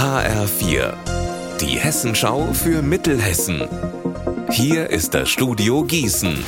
HR4, die Hessenschau für Mittelhessen. Hier ist das Studio Gießen.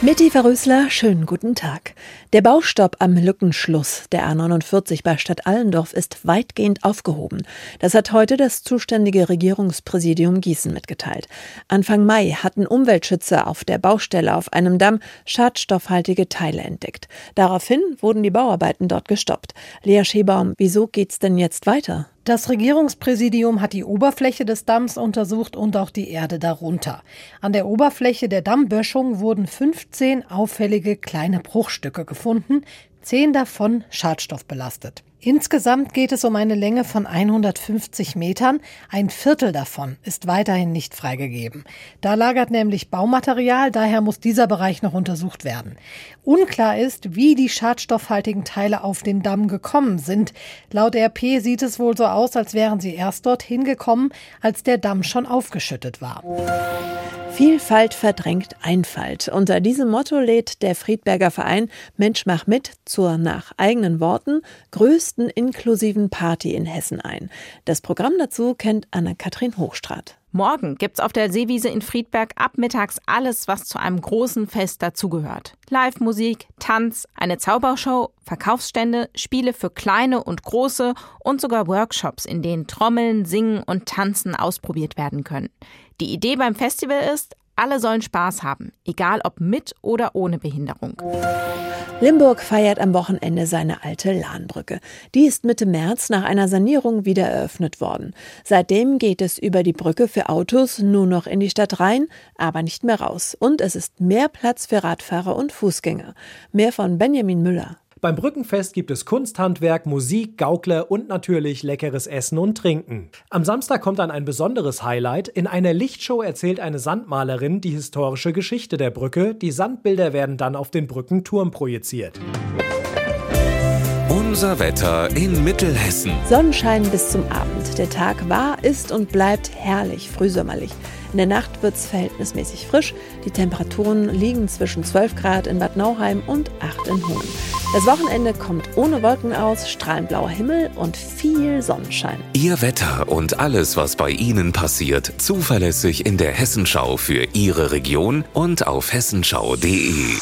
Mitti Verrösler, schönen guten Tag. Der Baustopp am Lückenschluss der A49 bei Stadt Allendorf ist weitgehend aufgehoben. Das hat heute das zuständige Regierungspräsidium Gießen mitgeteilt. Anfang Mai hatten Umweltschützer auf der Baustelle auf einem Damm schadstoffhaltige Teile entdeckt. Daraufhin wurden die Bauarbeiten dort gestoppt. Lea Schebaum, wieso geht's denn jetzt weiter? Das Regierungspräsidium hat die Oberfläche des Damms untersucht und auch die Erde darunter. An der Oberfläche der Dammböschung wurden 15 auffällige kleine Bruchstücke gefunden, zehn davon schadstoffbelastet. Insgesamt geht es um eine Länge von 150 Metern. Ein Viertel davon ist weiterhin nicht freigegeben. Da lagert nämlich Baumaterial, daher muss dieser Bereich noch untersucht werden. Unklar ist, wie die schadstoffhaltigen Teile auf den Damm gekommen sind. Laut RP sieht es wohl so aus, als wären sie erst dorthin gekommen, als der Damm schon aufgeschüttet war. Vielfalt verdrängt Einfalt. Unter diesem Motto lädt der Friedberger Verein Mensch mach mit zur nach eigenen Worten größten inklusiven Party in Hessen ein. Das Programm dazu kennt Anne-Kathrin Hochstrat. Morgen gibt's auf der Seewiese in Friedberg ab mittags alles, was zu einem großen Fest dazugehört. Live-Musik, Tanz, eine Zaubershow, Verkaufsstände, Spiele für kleine und große und sogar Workshops, in denen Trommeln, Singen und Tanzen ausprobiert werden können. Die Idee beim Festival ist, alle sollen Spaß haben, egal ob mit oder ohne Behinderung. Limburg feiert am Wochenende seine alte Lahnbrücke. Die ist Mitte März nach einer Sanierung wieder eröffnet worden. Seitdem geht es über die Brücke für Autos nur noch in die Stadt rein, aber nicht mehr raus. Und es ist mehr Platz für Radfahrer und Fußgänger. Mehr von Benjamin Müller. Beim Brückenfest gibt es Kunsthandwerk, Musik, Gaukler und natürlich leckeres Essen und Trinken. Am Samstag kommt dann ein besonderes Highlight. In einer Lichtshow erzählt eine Sandmalerin die historische Geschichte der Brücke. Die Sandbilder werden dann auf den Brückenturm projiziert. Unser Wetter in Mittelhessen. Sonnenschein bis zum Abend. Der Tag war, ist und bleibt herrlich frühsommerlich. In der Nacht wird es verhältnismäßig frisch. Die Temperaturen liegen zwischen 12 Grad in Bad Nauheim und 8 in Hohen. Das Wochenende kommt ohne Wolken aus, strahlend blauer Himmel und viel Sonnenschein. Ihr Wetter und alles, was bei Ihnen passiert, zuverlässig in der Hessenschau für Ihre Region und auf hessenschau.de.